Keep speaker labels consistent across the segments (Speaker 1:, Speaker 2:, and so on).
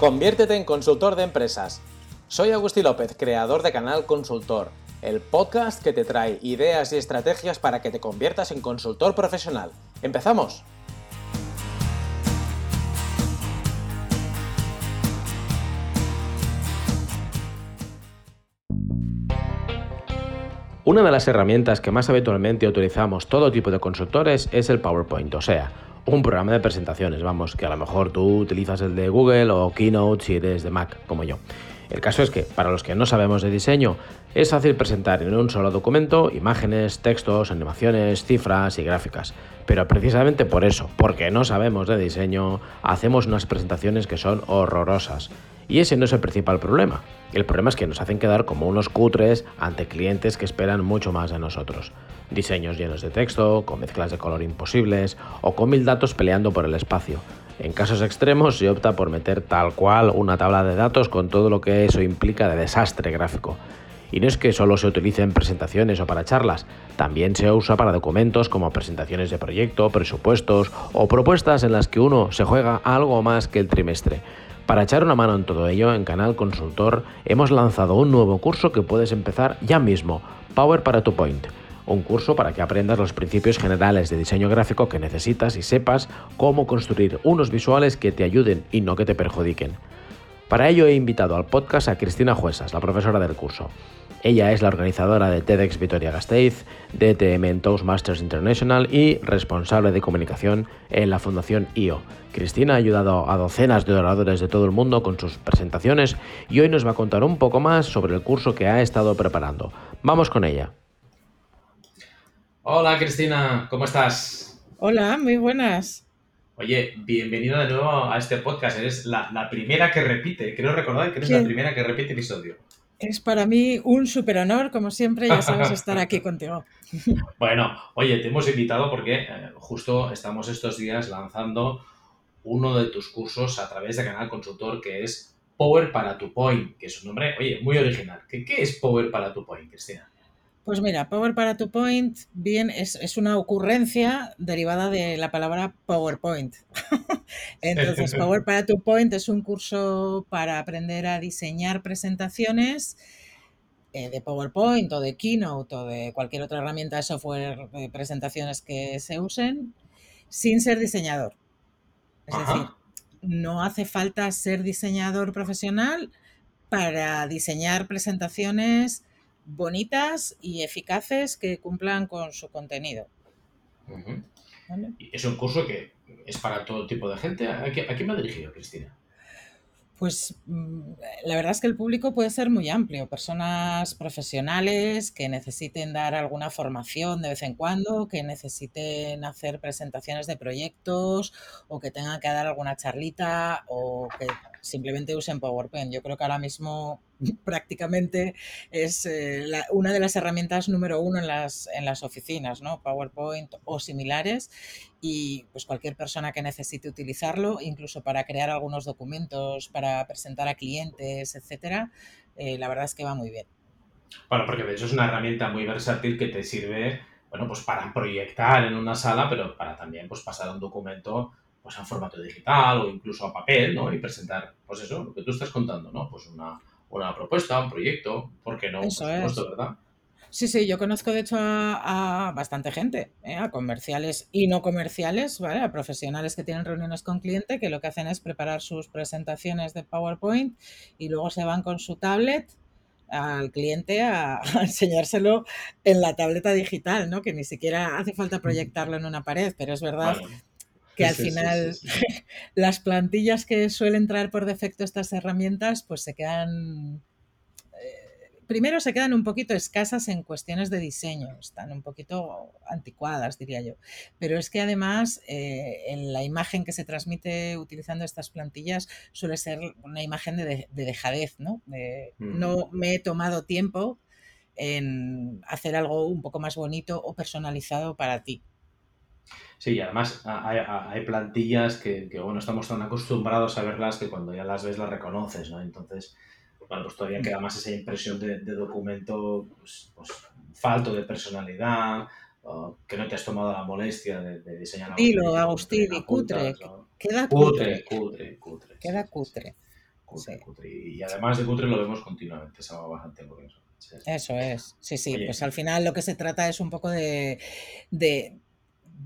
Speaker 1: Conviértete en consultor de empresas. Soy Agustín López, creador de Canal Consultor, el podcast que te trae ideas y estrategias para que te conviertas en consultor profesional. ¡Empezamos! Una de las herramientas que más habitualmente utilizamos todo tipo de consultores es el PowerPoint, o sea, un programa de presentaciones, vamos, que a lo mejor tú utilizas el de Google o Keynote si eres de Mac, como yo. El caso es que, para los que no sabemos de diseño, es fácil presentar en un solo documento imágenes, textos, animaciones, cifras y gráficas. Pero precisamente por eso, porque no sabemos de diseño, hacemos unas presentaciones que son horrorosas. Y ese no es el principal problema. El problema es que nos hacen quedar como unos cutres ante clientes que esperan mucho más de nosotros diseños llenos de texto, con mezclas de color imposibles o con mil datos peleando por el espacio. En casos extremos se opta por meter tal cual una tabla de datos con todo lo que eso implica de desastre gráfico. Y no es que solo se utilice en presentaciones o para charlas, también se usa para documentos como presentaciones de proyecto, presupuestos o propuestas en las que uno se juega algo más que el trimestre. Para echar una mano en todo ello, en Canal Consultor hemos lanzado un nuevo curso que puedes empezar ya mismo, Power para tu Point un curso para que aprendas los principios generales de diseño gráfico que necesitas y sepas cómo construir unos visuales que te ayuden y no que te perjudiquen. Para ello he invitado al podcast a Cristina Juesas, la profesora del curso. Ella es la organizadora de TEDx Vitoria Gasteiz, DTM en Toastmasters International y responsable de comunicación en la Fundación IO. Cristina ha ayudado a docenas de oradores de todo el mundo con sus presentaciones y hoy nos va a contar un poco más sobre el curso que ha estado preparando. Vamos con ella. Hola Cristina, ¿cómo estás?
Speaker 2: Hola, muy buenas.
Speaker 1: Oye, bienvenida de nuevo a este podcast. Eres la, primera que repite, creo recordar que eres la primera que repite episodio.
Speaker 2: Es para mí un súper honor, como siempre, ya sabes estar aquí contigo.
Speaker 1: Bueno, oye, te hemos invitado porque eh, justo estamos estos días lanzando uno de tus cursos a través de Canal Consultor que es Power para tu Point, que es un nombre, oye, muy original. ¿Qué, qué es Power para tu Point, Cristina?
Speaker 2: Pues mira, Power para tu Point bien, es, una ocurrencia derivada de la palabra PowerPoint. Entonces, Power para tu Point es un curso para aprender a diseñar presentaciones eh, de PowerPoint o de Keynote o de cualquier otra herramienta de software de presentaciones que se usen sin ser diseñador. Es decir, no hace falta ser diseñador profesional para diseñar presentaciones bonitas y eficaces que cumplan con su contenido.
Speaker 1: Es un curso que es para todo tipo de gente. ¿A, quién me ha dirigido, Cristina?
Speaker 2: Pues mm, la verdad es que el público puede ser muy amplio. Personas profesionales que necesiten dar alguna formación de vez en cuando, que necesiten hacer presentaciones de proyectos o que tengan que dar alguna charlita o que simplemente usen PowerPoint. Yo creo que ahora mismo prácticamente es eh, una de las herramientas número uno en las, en las oficinas, ¿no? PowerPoint o similares. Y pues cualquier persona que necesite utilizarlo, incluso para crear algunos documentos, para presentar a clientes, etcétera, eh, la verdad es que va muy bien.
Speaker 1: Bueno, porque de hecho es una herramienta muy versátil que te sirve, bueno, pues para proyectar en una sala, pero para también pues pasar un documento pues en formato digital o incluso a papel, ¿no? Y presentar, pues eso, lo que tú estás contando, ¿no? Pues una, una propuesta, un proyecto, ¿por qué no?
Speaker 2: Eso es. ¿verdad? Sí, sí, yo conozco de hecho a, bastante gente, ¿eh? a comerciales y no comerciales, ¿vale? A profesionales que tienen reuniones con cliente que lo que hacen es preparar sus presentaciones de PowerPoint y luego se van con su tablet al cliente a, enseñárselo en la tableta digital, ¿no? Que ni siquiera hace falta proyectarlo en una pared, pero es verdad que al final las plantillas que suelen traer por defecto estas herramientas pues se quedan eh, primero se quedan un poquito escasas en cuestiones de diseño, están un poquito anticuadas, diría yo. Pero es que además eh, en la imagen que se transmite utilizando estas plantillas suele ser una imagen de, dejadez, ¿no? No me he tomado tiempo en hacer algo un poco más bonito o personalizado para ti.
Speaker 1: Sí, y además hay, plantillas que, bueno, estamos tan acostumbrados a verlas que cuando ya las ves las reconoces, ¿no? Entonces, bueno, pues todavía queda más esa impresión de, documento pues, pues, falto de personalidad, que no te has tomado la molestia de, diseñar
Speaker 2: Dilo, Agustín, y cutre. Queda
Speaker 1: cutre. Cutre, cutre,
Speaker 2: Queda cutre.
Speaker 1: cutre, cutre. Y además de cutre lo vemos continuamente, se va bastante curioso.
Speaker 2: Eso es, sí, sí, pues al final lo que se trata es un poco de, de,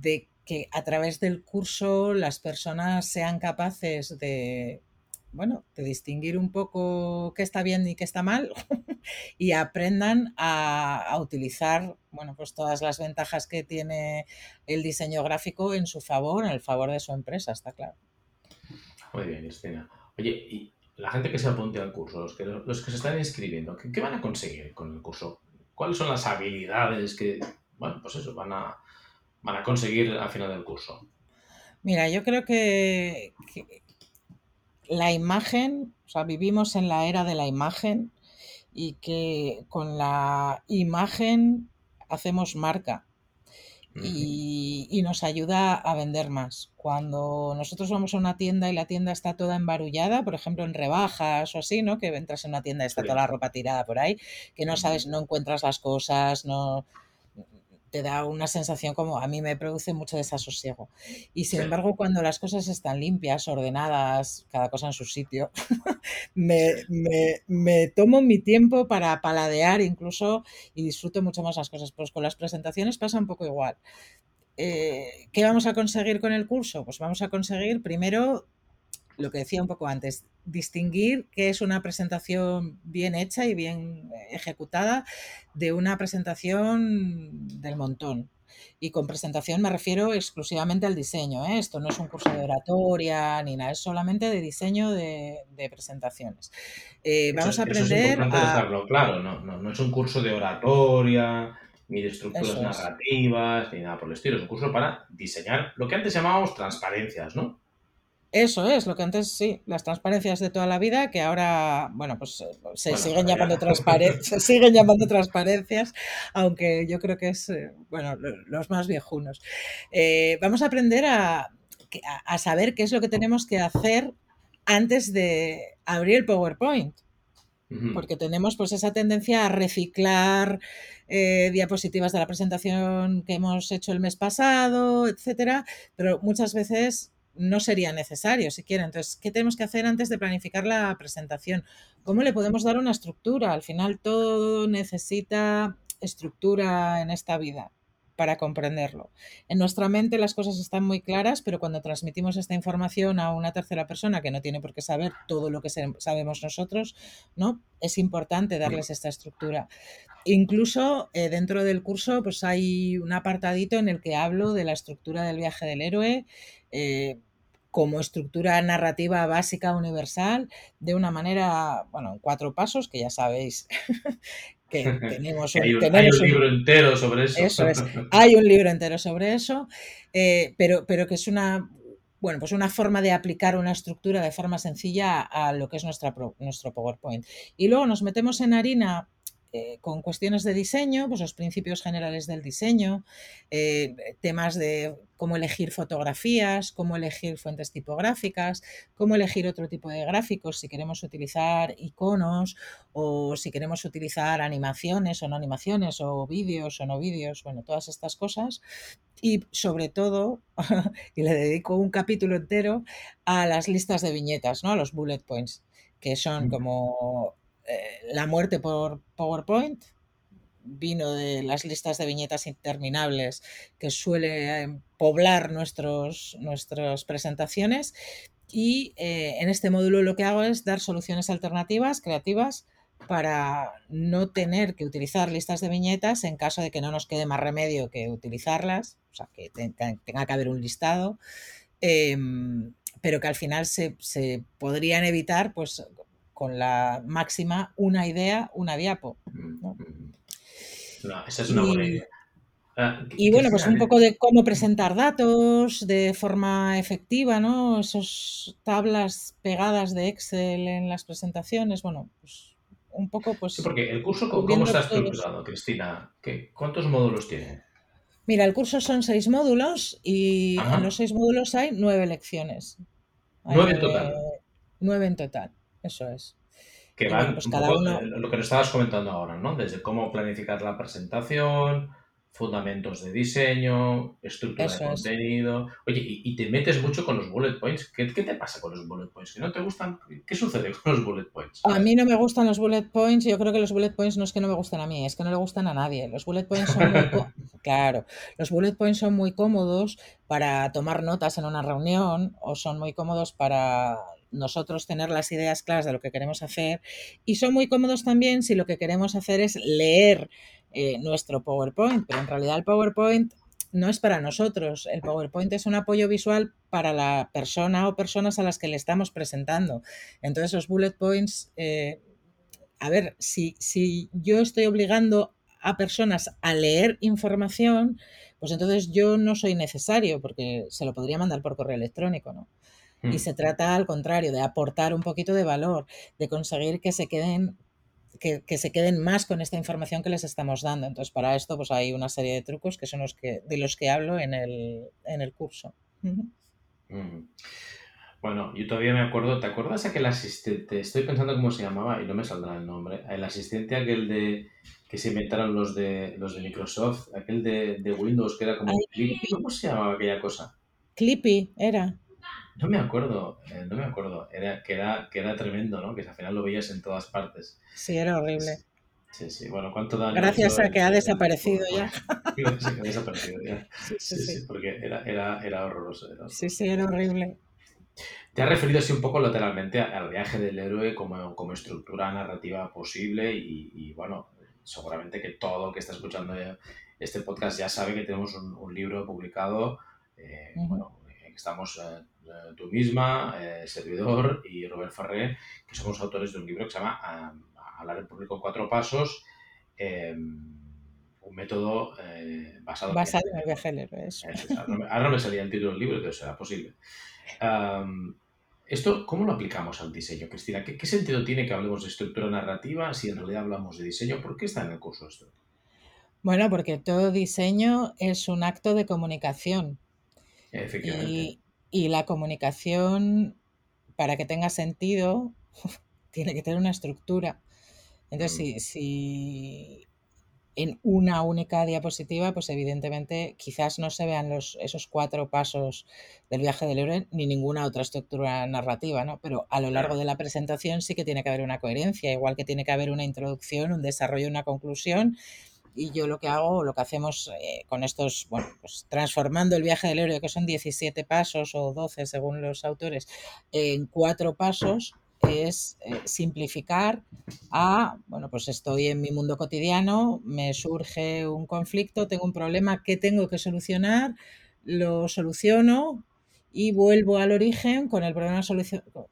Speaker 2: de que a través del curso las personas sean capaces de, bueno, de distinguir un poco qué está bien y qué está mal y aprendan a, utilizar, bueno, pues todas las ventajas que tiene el diseño gráfico en su favor, en el favor de su empresa, está claro.
Speaker 1: Muy bien, Cristina. Oye, y la gente que se apunte al curso, los que, los que se están inscribiendo, ¿qué, van a conseguir con el curso? ¿Cuáles son las habilidades que, bueno, pues eso, van a, van a conseguir al final del curso?
Speaker 2: Mira, yo creo que, la imagen, o sea, vivimos en la era de la imagen y que con la imagen hacemos marca y, nos ayuda a vender más. Cuando nosotros vamos a una tienda y la tienda está toda embarullada, por ejemplo en rebajas o así, ¿no? Que entras en una tienda y está toda la ropa tirada por ahí, que no sabes, no encuentras las cosas, no, te da una sensación como a mí me produce mucho desasosiego. Y sin embargo, cuando las cosas están limpias, ordenadas, cada cosa en su sitio, me, me, tomo mi tiempo para paladear incluso y disfruto mucho más las cosas. Pues con las presentaciones pasa un poco igual. Eh, ¿Qué vamos a conseguir con el curso? Pues vamos a conseguir primero lo que decía un poco antes, distinguir qué es una presentación bien hecha y bien ejecutada de una presentación del montón. Y con presentación me refiero exclusivamente al diseño. ¿eh? Esto no es un curso de oratoria ni nada, es solamente de diseño de, presentaciones. Eh, vamos a aprender.
Speaker 1: es a... claro, no, no, es un curso de oratoria, ni de estructuras narrativas, ni nada por el estilo. Es un curso para diseñar lo que antes llamábamos transparencias, ¿no?
Speaker 2: Eso es, lo que antes sí, las transparencias de toda la vida, que ahora, bueno, pues eh, se siguen llamando transparencias, siguen llamando transparencias, aunque yo creo que es, eh, bueno, los más viejunos. Eh, vamos a aprender a, saber qué es lo que tenemos que hacer antes de abrir el PowerPoint. Porque tenemos pues esa tendencia a reciclar diapositivas de la presentación que hemos hecho el mes pasado, etcétera, pero muchas veces no sería necesario siquiera. Entonces, ¿qué tenemos que hacer antes de planificar la presentación? ¿Cómo le podemos dar una estructura? Al final todo necesita estructura en esta vida para comprenderlo. En nuestra mente las cosas están muy claras, pero cuando transmitimos esta información a una tercera persona que no tiene por qué saber todo lo que sabemos nosotros, ¿no? Es importante darles esta estructura. Incluso eh, dentro del curso pues hay un apartadito en el que hablo de la estructura del viaje del héroe, eh, como estructura narrativa básica universal de una manera, bueno, en cuatro pasos, que ya sabéis que tenemos,
Speaker 1: hay, un, libro entero sobre eso.
Speaker 2: Eso es, hay un libro entero sobre eso, eh, pero, pero que es una, bueno, pues una forma de aplicar una estructura de forma sencilla a lo que es nuestra, nuestro PowerPoint. Y luego nos metemos en harina eh, con cuestiones de diseño, pues los principios generales del diseño, eh, temas de cómo elegir fotografías, cómo elegir fuentes tipográficas, cómo elegir otro tipo de gráficos, si queremos utilizar iconos o si queremos utilizar animaciones o no animaciones o vídeos o no vídeos, bueno, todas estas cosas. Y sobre todo, y le dedico un capítulo entero a las listas de viñetas, ¿no? a los bullet points, que son como eh, la muerte por PowerPoint vino de las listas de viñetas interminables que suele eh, poblar nuestros, nuestras presentaciones y eh, en este módulo lo que hago es dar soluciones alternativas, creativas, para no tener que utilizar listas de viñetas en caso de que no nos quede más remedio que utilizarlas, o sea, que tenga que haber un listado, em, pero que al final se, se podrían evitar pues con la máxima una idea, una diapo.
Speaker 1: ¿no? esa es una buena idea.
Speaker 2: Ah, y bueno, pues un poco de cómo presentar datos de forma efectiva, ¿no? Esas tablas pegadas de Excel en las presentaciones, bueno, pues un poco pues...
Speaker 1: Sí, porque el curso, ¿cómo está estructurado, Cristina? ¿Cuántos módulos tiene?
Speaker 2: Mira, el curso son seis módulos y en los seis módulos hay nueve lecciones.
Speaker 1: nueve en total.
Speaker 2: Nueve en total. Eso es.
Speaker 1: Que van pues lo que nos estabas comentando ahora, ¿no? Desde cómo planificar la presentación, fundamentos de diseño, estructura de contenido. Oye, y, te metes mucho con los bullet points. ¿Qué, te pasa con los bullet points? ¿Que no te gustan? ¿Qué sucede con los bullet points?
Speaker 2: A mí no me gustan los bullet points. Yo creo que los bullet points no es que no me gusten a mí, es que no le gustan a nadie. Los bullet points son muy claro, los bullet points son muy cómodos para tomar notas en una reunión o son muy cómodos para nosotros tener las ideas claras de lo que queremos hacer y son muy cómodos también si lo que queremos hacer es leer eh, nuestro PowerPoint, pero en realidad el PowerPoint no es para nosotros. El PowerPoint es un apoyo visual para la persona o personas a las que le estamos presentando. Entonces los bullet points, eh, a ver, si, si yo estoy obligando a personas a leer información, pues entonces yo no soy necesario porque se lo podría mandar por correo electrónico, ¿no? Y mm. se trata al contrario, de aportar un poquito de valor, de conseguir que se queden que, se queden más con esta información que les estamos dando. Entonces, para esto, pues hay una serie de trucos que son los que, de los que hablo en el, en el curso.
Speaker 1: Bueno, yo todavía me acuerdo, ¿te acuerdas aquel asistente? Estoy pensando cómo se llamaba y no me saldrá el nombre. El asistente aquel de que se inventaron los de los de Microsoft, aquel de, de Windows que era como ¿Cómo se llamaba aquella cosa?
Speaker 2: Clippy era.
Speaker 1: No me acuerdo, eh, no me acuerdo. Era, que, era, que era tremendo, ¿no? Que al final lo veías en todas partes.
Speaker 2: Sí, era horrible.
Speaker 1: Sí, sí. Bueno, ¿cuánto daño?
Speaker 2: Gracias a que ha desaparecido ya.
Speaker 1: Gracias a que ha desaparecido ya. Sí, sí, sí. porque era, era, era horroroso,
Speaker 2: Sí, sí, era horrible.
Speaker 1: Te has referido así un poco lateralmente al viaje del héroe como, como estructura narrativa posible y, y, bueno, seguramente que todo el que está escuchando este podcast ya sabe que tenemos un, un libro publicado, eh, bueno, estamos eh, eh, tú misma, eh, servidor y Robert Ferré, que somos autores de un libro que se llama Hablar en público en cuatro pasos, em, un método basado,
Speaker 2: basado en el viaje del héroe.
Speaker 1: Ahora no me salía el título del libro, pero será posible. ¿Esto cómo lo aplicamos al diseño, Cristina? ¿Qué, ¿Qué, sentido tiene que hablemos de estructura narrativa si en realidad hablamos de diseño? ¿Por qué está en el curso esto?
Speaker 2: Bueno, porque todo diseño es un acto de comunicación.
Speaker 1: Efectivamente.
Speaker 2: Y, la comunicación, para que tenga sentido, tiene que tener una estructura. Entonces, mm. si, en una única diapositiva, pues evidentemente quizás no se vean los, esos cuatro pasos del viaje del héroe ni ninguna otra estructura narrativa, ¿no? Pero a lo largo de la presentación sí que tiene que haber una coherencia, igual que tiene que haber una introducción, un desarrollo, una conclusión y yo lo que hago, lo que hacemos eh, con estos, bueno, pues transformando el viaje del héroe, que son 17 pasos o 12 según los autores, en cuatro pasos, es eh, simplificar a, bueno, pues estoy en mi mundo cotidiano, me surge un conflicto, tengo un problema que tengo que solucionar, lo soluciono y vuelvo al origen con el problema,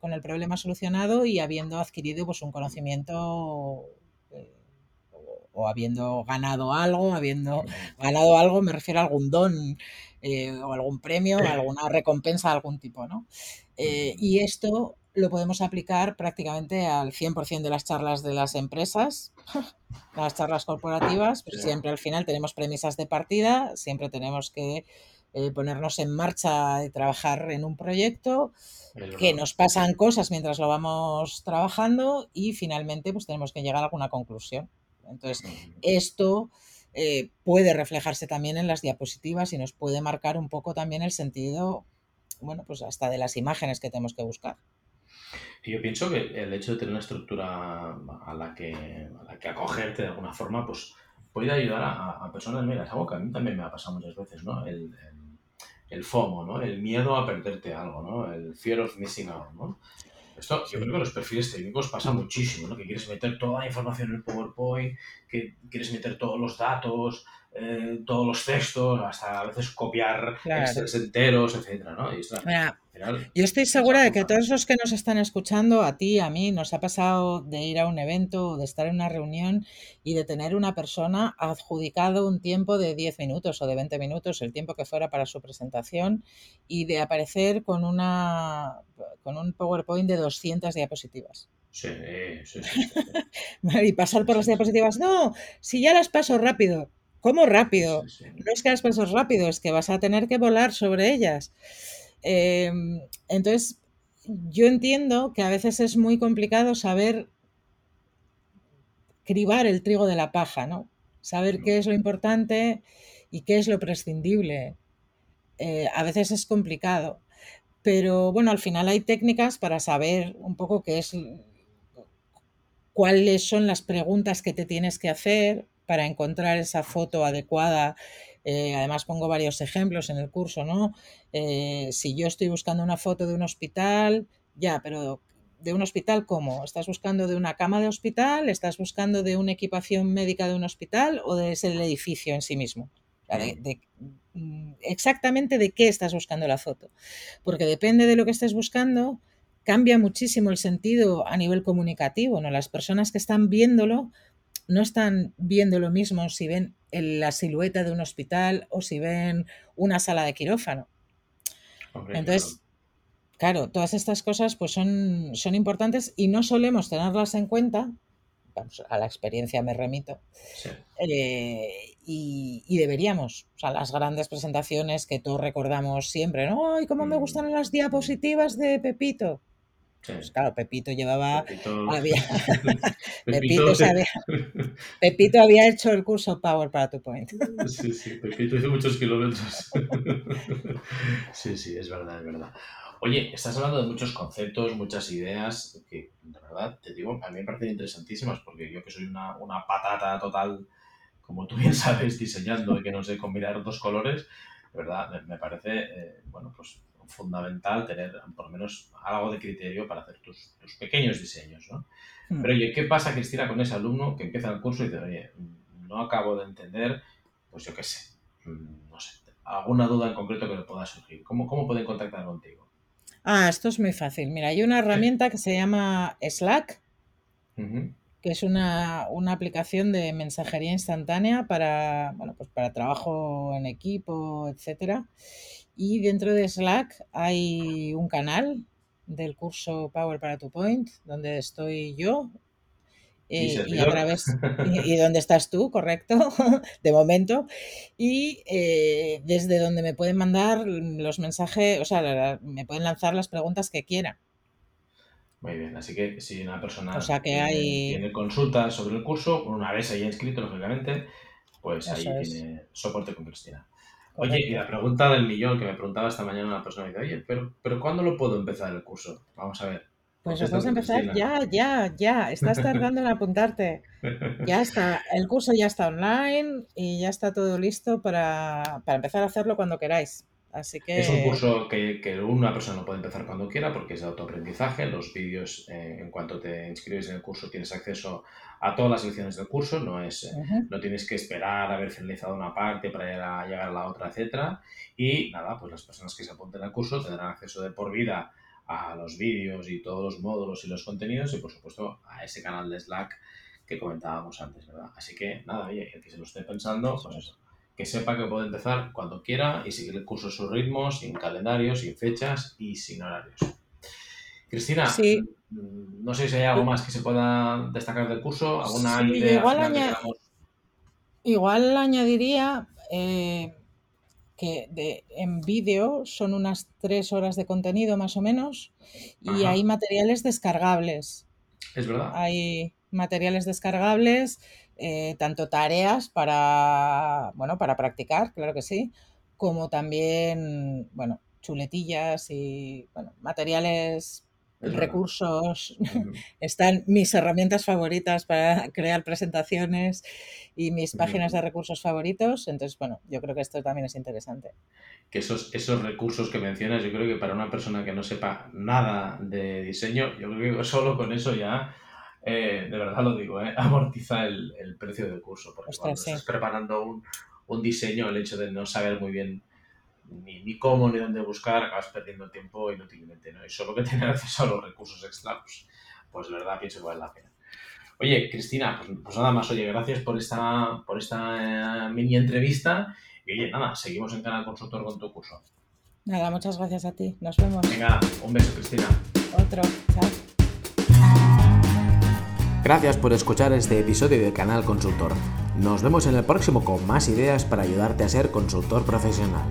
Speaker 2: con el problema solucionado y habiendo adquirido pues, un conocimiento o habiendo ganado algo, habiendo ganado algo, me refiero a algún don eh, o algún premio, o alguna recompensa de algún tipo, ¿no? Eh, y esto lo podemos aplicar prácticamente al 100% de las charlas de las empresas, las charlas corporativas, pues siempre al final tenemos premisas de partida, siempre tenemos que eh, ponernos en marcha y trabajar en un proyecto, que nos pasan cosas mientras lo vamos trabajando y finalmente pues tenemos que llegar a alguna conclusión. Entonces, esto eh, puede reflejarse también en las diapositivas y nos puede marcar un poco también el sentido, bueno, pues hasta de las imágenes que tenemos que buscar.
Speaker 1: Y yo pienso que el hecho de tener una estructura a la que, a la que acogerte de alguna forma, pues puede ayudar a, personas, mira, es algo que a mí también me ha pasado muchas veces, ¿no? El, el, el, FOMO, ¿no? El miedo a perderte algo, ¿no? El fear of missing out, ¿no? Esto yo creo que los perfiles técnicos pasa muchísimo, ¿no? Que quieres meter toda la información en el PowerPoint, que quieres meter todos los datos, eh, todos los textos, hasta a veces copiar enteros, etcétera, ¿no?
Speaker 2: yo estoy segura de que todos los que nos están escuchando, a ti, a mí, nos ha pasado de ir a un evento, de estar en una reunión y de tener una persona adjudicado un tiempo de 10 minutos o de 20 minutos, el tiempo que fuera para su presentación, y de aparecer con una con un PowerPoint de 200 diapositivas.
Speaker 1: Sí, sí,
Speaker 2: sí. y pasar por las diapositivas, no, si ya las paso rápido. ¿Cómo rápido? No es que las pases rápido, es que vas a tener que volar sobre ellas. Em, entonces, yo entiendo que a veces es muy complicado saber cribar el trigo de la paja, ¿no? saber qué es lo importante y qué es lo prescindible. Eh, a veces es complicado, pero bueno, al final hay técnicas para saber un poco qué es, cuáles son las preguntas que te tienes que hacer para encontrar esa foto adecuada. Eh, además pongo varios ejemplos en el curso, ¿no? Eh, si yo estoy buscando una foto de un hospital, ya, pero de un hospital cómo? ¿Estás buscando de una cama de hospital? ¿Estás buscando de una equipación médica de un hospital o de ese edificio en sí mismo? Mm, exactamente de qué estás buscando la foto. Porque depende de lo que estés buscando, cambia muchísimo el sentido a nivel comunicativo. ¿no? Las personas que están viéndolo no están viendo lo mismo si ven la silueta de un hospital o si ven una sala de quirófano. Entonces, claro, todas estas cosas pues son, son importantes y no solemos tenerlas en cuenta a la experiencia me remito. Eh, y, deberíamos, o sea, las grandes presentaciones que todos recordamos siempre, ¿no? ¡Ay, cómo me mm. gustan las diapositivas de Pepito! Pues claro, Pepito llevaba. Pepito, había, Pepito, había, hecho el curso Power para tu point.
Speaker 1: Sí, sí, Pepito hizo muchos kilómetros. Sí, sí, es verdad, es verdad. Oye, estás hablando de muchos conceptos, muchas ideas que, de verdad, te digo, a mí me parecen interesantísimas porque yo que soy una, patata total, como tú bien sabes, diseñando y que no sé combinar dos colores, de verdad, me, parece, eh, bueno, pues fundamental tener por lo menos algo de criterio para hacer tus, pequeños diseños, ¿no? Hmm. Pero oye, ¿qué pasa, Cristina, con ese alumno que empieza el curso y dice, oye, no acabo de entender, pues yo qué sé, mm, no sé, alguna duda en concreto que le pueda surgir? ¿Cómo, cómo pueden contactar contigo?
Speaker 2: Ah, esto es muy fácil. Mira, hay una herramienta que se llama Slack, que es una, aplicación de mensajería instantánea para, bueno, pues para trabajo en equipo, etcétera. Y dentro de Slack hay un canal del curso Power para tu Point, donde estoy yo, eh, y, a través y, dónde estás tú, correcto, de momento, y eh, desde donde me pueden mandar los mensajes, o sea, me pueden lanzar las preguntas que quieran.
Speaker 1: Muy bien, así que si una persona tiene, consultas sobre el curso, una vez haya inscrito, lógicamente, pues ahí tiene soporte con Cristina. Oye, y la pregunta del millón que me preguntaba esta mañana una persona, dice, oye, pero, pero ¿cuándo lo puedo empezar el curso? Vamos a ver.
Speaker 2: Pues vas a empezar ya, ya, ya. Estás tardando en apuntarte. Ya está, el curso ya está online y ya está todo listo para, empezar a hacerlo cuando queráis. Así que...
Speaker 1: Es un curso que, una persona puede empezar cuando quiera porque es de autoaprendizaje. Los vídeos, eh, en cuanto te inscribes en el curso, tienes acceso a todas las lecciones del curso. No, es, eh, no tienes que esperar a haber finalizado una parte para llegar a, llegar a la otra, etcétera. Y nada, pues las personas que se apunten al curso tendrán acceso de por vida a los vídeos y todos los módulos y los contenidos y por supuesto a ese canal de Slack que comentábamos antes, ¿verdad? Así que nada, oye, el que se lo esté pensando, pues eso, que sepa que puede empezar cuando quiera y seguir el curso a su ritmo, sin calendario, sin fechas y sin horarios. Cristina, mm, no sé si hay algo más que se pueda destacar del curso, alguna idea.
Speaker 2: Igual, igual añadiría eh, que de, en vídeo son unas tres horas de contenido más o menos y hay materiales descargables.
Speaker 1: Es verdad.
Speaker 2: Hay materiales descargables, eh, tanto tareas para, bueno, para practicar, claro que sí, como también, bueno, chuletillas y bueno, materiales recursos, están mis herramientas favoritas para crear presentaciones y mis páginas de recursos favoritos. Entonces, bueno, yo creo que esto también es interesante.
Speaker 1: Que esos, esos recursos que mencionas, yo creo que para una persona que no sepa nada de diseño, yo creo que solo con eso ya, eh, de verdad lo digo, eh, amortiza el, precio del curso. Porque cuando estás preparando un, un diseño, el hecho de no saber muy bien ni, cómo ni dónde buscar, acabas perdiendo tiempo inútilmente, ¿no? Y solo que tener acceso a los recursos extra, pues, pues de verdad pienso que vale la pena. Oye, Cristina, pues, pues, nada más, oye, gracias por esta, por esta eh, mini entrevista. Y oye, nada, seguimos en Canal Consultor con tu curso.
Speaker 2: Nada, muchas gracias a ti. Nos vemos.
Speaker 1: Venga, un beso, Cristina.
Speaker 2: Otro, chao.
Speaker 1: Gracias por escuchar este episodio de Canal Consultor. Nos vemos en el próximo con más ideas para ayudarte a ser consultor profesional.